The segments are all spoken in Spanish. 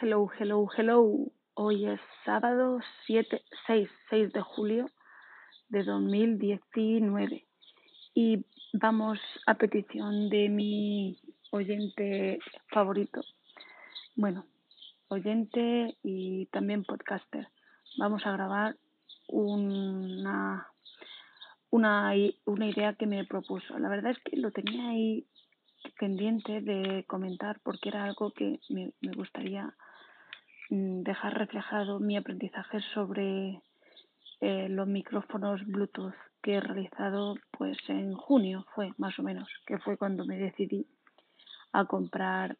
Hello, hello, hello. Hoy es sábado 7, 6, 6 de julio de 2019 y vamos a petición de mi oyente favorito. Bueno, oyente y también podcaster. Vamos a grabar una, una, una idea que me propuso. La verdad es que lo tenía ahí pendiente de comentar porque era algo que me, me gustaría mm, dejar reflejado mi aprendizaje sobre eh, los micrófonos Bluetooth que he realizado pues en junio fue más o menos que fue cuando me decidí a comprar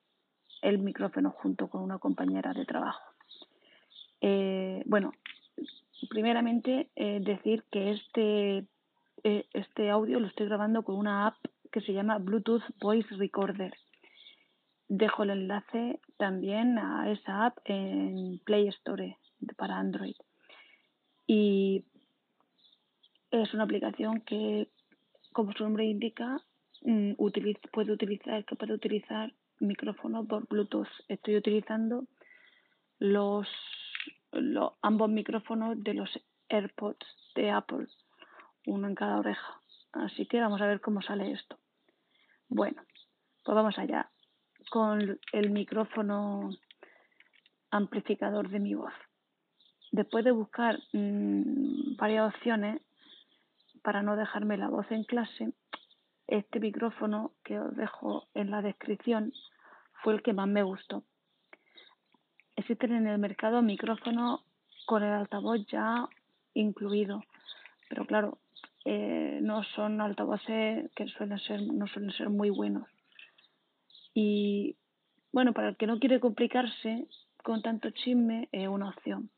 el micrófono junto con una compañera de trabajo eh, bueno primeramente eh, decir que este este audio lo estoy grabando con una app que se llama Bluetooth Voice Recorder. Dejo el enlace también a esa app en Play Store para Android. Y es una aplicación que, como su nombre indica, mm, puede utilizar, utilizar micrófono por Bluetooth. Estoy utilizando los ambos micrófonos de los AirPods de Apple, uno en cada oreja. Así que vamos a ver cómo sale esto. Bueno, pues vamos allá con el micrófono amplificador de mi voz. Después de buscar mmm, varias opciones para no dejarme la voz en clase, este micrófono que os dejo en la descripción fue el que más me gustó. Existen en el mercado micrófonos con el altavoz ya incluido, pero claro, eh, no son altavoces que suelen ser, no suelen ser muy buenos. Y bueno, para el que no quiere complicarse con tanto chisme, es una opción.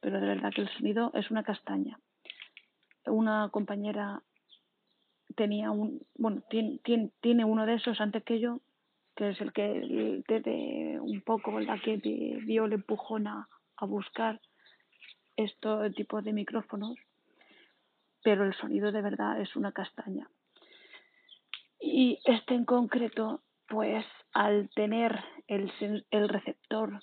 Pero de verdad que el sonido es una castaña. Una compañera tenía un, bueno, tiene, tiene, tiene uno de esos antes que yo, que es el que desde un poco la que dio el empujón a, a buscar estos tipos de micrófonos pero el sonido de verdad es una castaña. Y este en concreto, pues al tener el, el receptor,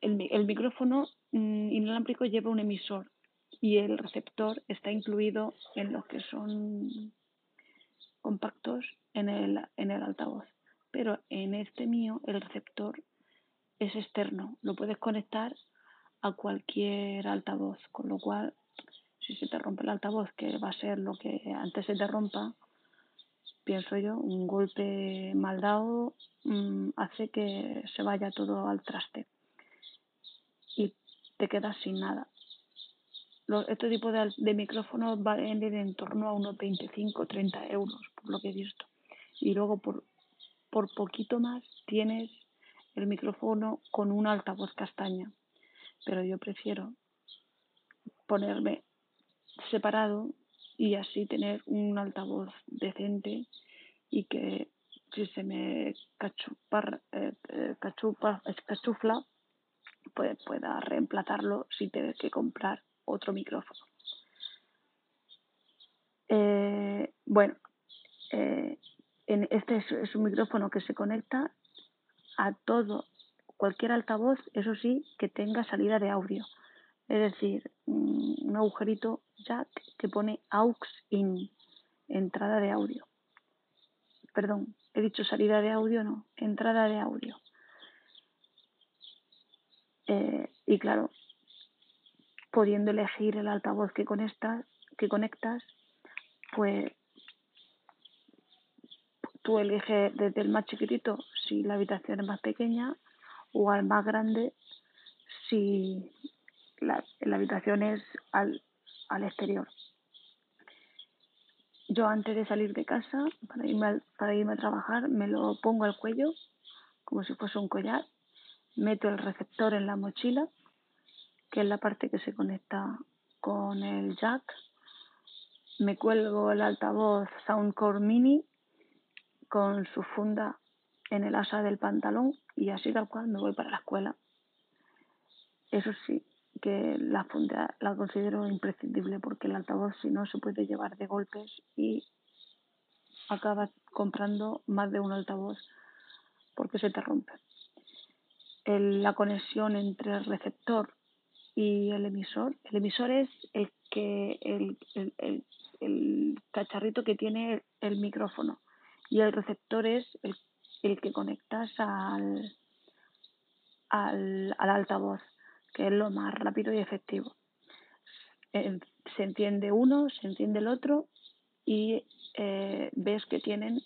el, el micrófono mmm, inalámbrico lleva un emisor y el receptor está incluido en los que son compactos en el, en el altavoz. Pero en este mío el receptor es externo, lo puedes conectar a cualquier altavoz, con lo cual si se te rompe el altavoz, que va a ser lo que antes se te rompa, pienso yo, un golpe mal dado mmm, hace que se vaya todo al traste y te quedas sin nada. Los, este tipo de, de micrófonos valen en torno a unos 25-30 euros, por lo que he visto. Y luego por, por poquito más tienes el micrófono con un altavoz castaña. Pero yo prefiero ponerme separado y así tener un altavoz decente y que si se me cachupar, eh, eh, cachupa, cachufla pues pueda reemplazarlo sin tener que comprar otro micrófono. Eh, bueno, eh, en este es, es, un micrófono que se conecta a todo, cualquier altavoz, eso sí, que tenga salida de audio. Es decir, un agujerito jack que pone aux in, entrada de audio. Perdón, he dicho salida de audio, no, entrada de audio. Eh, y claro, pudiendo elegir el altavoz que conectas, que conectas, pues tú eliges desde el más chiquitito si la habitación es más pequeña o al más grande si la, la habitación es al, al exterior. Yo antes de salir de casa, para irme, a, para irme a trabajar, me lo pongo al cuello, como si fuese un collar, meto el receptor en la mochila, que es la parte que se conecta con el jack, me cuelgo el altavoz Soundcore Mini con su funda en el asa del pantalón y así tal cual me voy para la escuela. Eso sí, que la funda la considero imprescindible porque el altavoz si no se puede llevar de golpes y acabas comprando más de un altavoz porque se te rompe. la conexión entre el receptor y el emisor. El emisor es el que el, el, el, cacharrito que tiene el micrófono y el receptor es el, que conectas al, al, al, altavoz, que es lo más rápido y efectivo. Eh, se entiende uno, se entiende el otro y eh, ves que tienen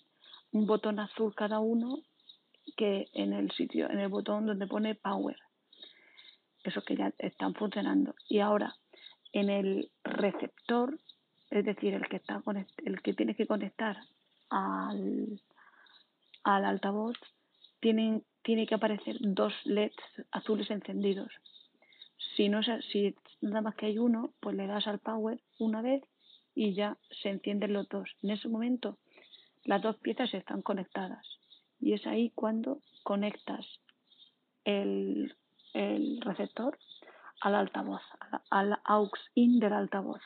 un botón azul cada uno que en el sitio, en el botón donde pone power. Eso que ya están funcionando. Y ahora, en el receptor, es decir, el que está el que tiene que conectar al, al altavoz, tienen, tiene que aparecer dos LEDs azules encendidos. Si no si nada más que hay uno, pues le das al power una vez y ya se encienden los dos. En ese momento las dos piezas están conectadas y es ahí cuando conectas el, el receptor al altavoz, al aux in del altavoz.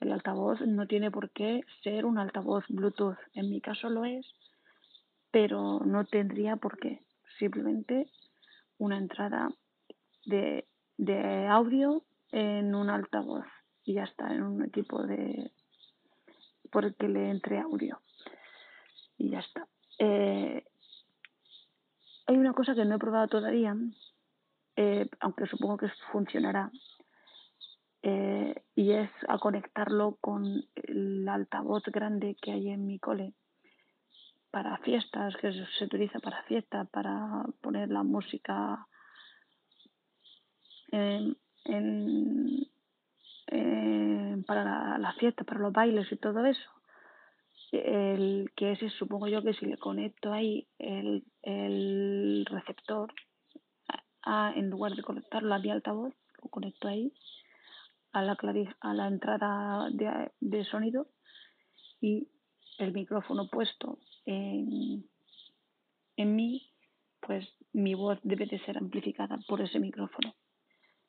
El altavoz no tiene por qué ser un altavoz Bluetooth. En mi caso lo es, pero no tendría por qué. Simplemente una entrada de, de audio en un altavoz y ya está, en un equipo de por el que le entre audio. Y ya está. Eh, hay una cosa que no he probado todavía, eh, aunque supongo que funcionará, eh, y es a conectarlo con el altavoz grande que hay en mi cole para fiestas, que se utiliza para fiestas, para poner la música en, para la, la, fiesta, para los bailes y todo eso. El, que ese supongo yo que si le conecto ahí el, receptor a, en lugar de conectarlo a mi altavoz, lo conecto ahí a la, a la entrada de, de sonido y el micrófono puesto en, en mí, pues mi voz debe de ser amplificada por ese micrófono.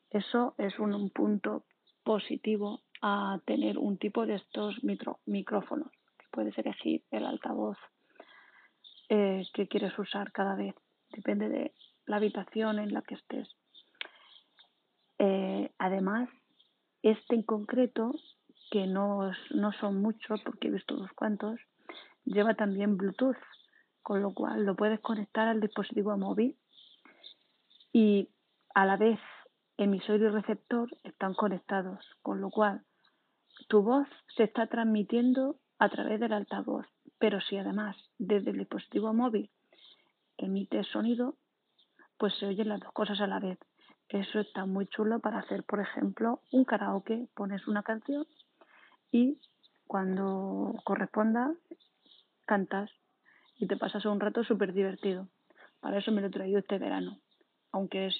Eso es un, punto positivo a tener un tipo de estos micrófonos. Puedes elegir el altavoz eh, que quieres usar cada vez. Depende de la habitación en la que estés. Eh, además, este en concreto, que no, no son muchos porque he visto unos cuantos, lleva también Bluetooth, con lo cual lo puedes conectar al dispositivo móvil y a la vez emisor y receptor están conectados, con lo cual tu voz se está transmitiendo a través del altavoz, pero si además desde el dispositivo móvil emite sonido, pues se oyen las dos cosas a la vez. Eso está muy chulo para hacer, por ejemplo, un karaoke. Pones una canción y cuando corresponda cantas y te pasas un rato súper divertido. Para eso me lo he traído este verano, aunque es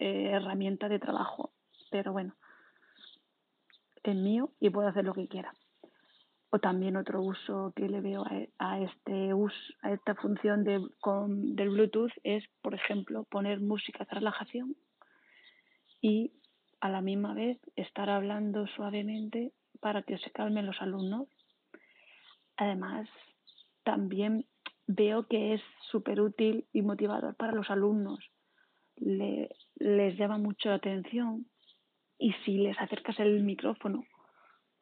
eh, herramienta de trabajo. Pero bueno, es mío y puedo hacer lo que quiera. O también otro uso que le veo a, este uso, a esta función de, con, del Bluetooth es, por ejemplo, poner música de relajación y a la misma vez estar hablando suavemente para que se calmen los alumnos. Además, también veo que es súper útil y motivador para los alumnos. Le, les llama mucho la atención y si les acercas el micrófono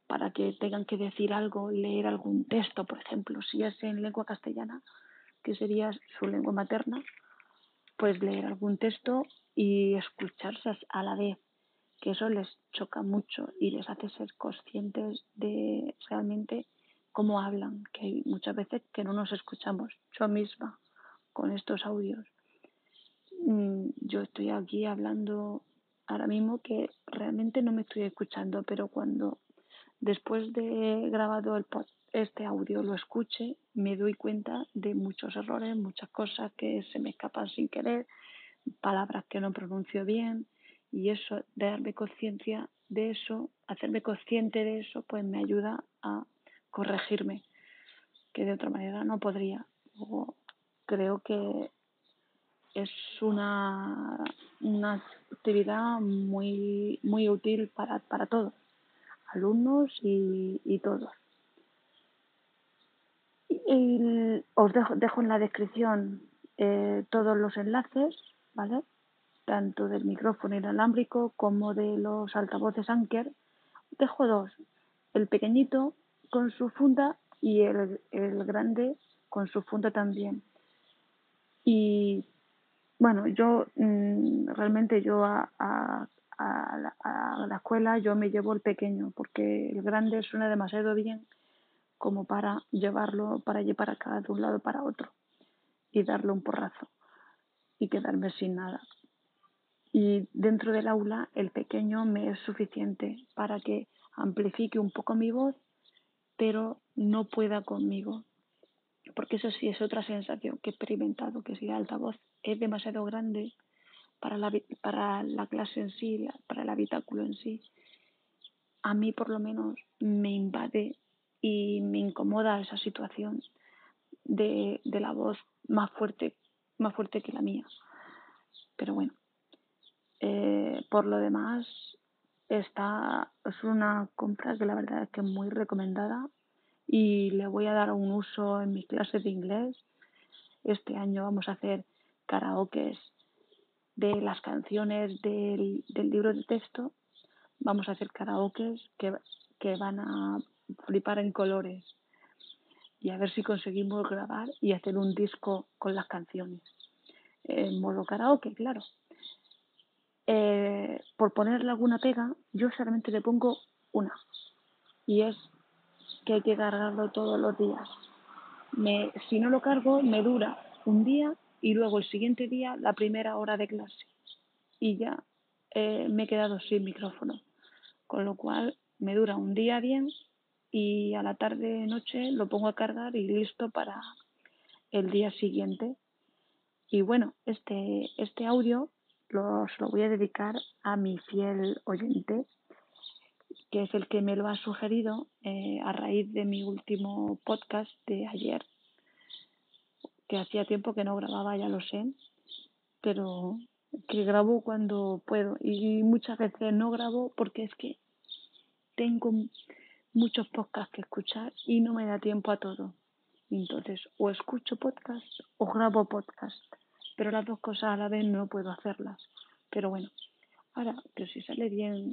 para que tengan que decir algo, leer algún texto, por ejemplo, si es en lengua castellana, que sería su lengua materna, pues leer algún texto y escucharse a la vez, que eso les choca mucho y les hace ser conscientes de realmente cómo hablan, que muchas veces que no nos escuchamos. Yo misma, con estos audios, yo estoy aquí hablando ahora mismo que realmente no me estoy escuchando, pero cuando Después de grabado el este audio lo escuche, me doy cuenta de muchos errores, muchas cosas que se me escapan sin querer, palabras que no pronuncio bien y eso, darme conciencia de eso, hacerme consciente de eso, pues me ayuda a corregirme, que de otra manera no podría. creo que es una, una actividad muy, muy útil para, para todos alumnos y, y todos. Y os dejo, dejo en la descripción eh, todos los enlaces, ¿vale? Tanto del micrófono inalámbrico como de los altavoces Anker. Dejo dos, el pequeñito con su funda y el, el grande con su funda también. Y bueno, yo mm, realmente yo a, a, a, la, a, la, escuela yo me llevo el pequeño porque el grande suena demasiado bien como para llevarlo para llevar acá de un lado para otro y darle un porrazo y quedarme sin nada. Y dentro del aula el pequeño me es suficiente para que amplifique un poco mi voz, pero no pueda conmigo. Porque eso sí es otra sensación que he experimentado, que si el altavoz es demasiado grande para la, para la clase en sí, para el habitáculo en sí, a mí por lo menos me invade y me incomoda esa situación de, de la voz más fuerte, más fuerte que la mía. Pero bueno, eh, por lo demás, esta es una compra que la verdad es que es muy recomendada y le voy a dar un uso en mis clases de inglés. Este año vamos a hacer karaokes de las canciones del, del libro de texto. Vamos a hacer karaokes que, que van a flipar en colores y a ver si conseguimos grabar y hacer un disco con las canciones. En modo karaoke, claro. Eh, por ponerle alguna pega, yo solamente le pongo una. Y es que hay que cargarlo todos los días. Me, si no lo cargo, me dura un día y luego el siguiente día la primera hora de clase. Y ya eh, me he quedado sin micrófono. Con lo cual me dura un día bien y a la tarde noche lo pongo a cargar y listo para el día siguiente. Y bueno, este, este audio los lo voy a dedicar a mi fiel oyente, que es el que me lo ha sugerido eh, a raíz de mi último podcast de ayer, que hacía tiempo que no grababa, ya lo sé, pero que grabo cuando puedo y muchas veces no grabo porque es que tengo muchos podcasts que escuchar y no me da tiempo a todo. Entonces, o escucho podcast o grabo podcast, pero las dos cosas a la vez no puedo hacerlas. Pero bueno, ahora que si sale bien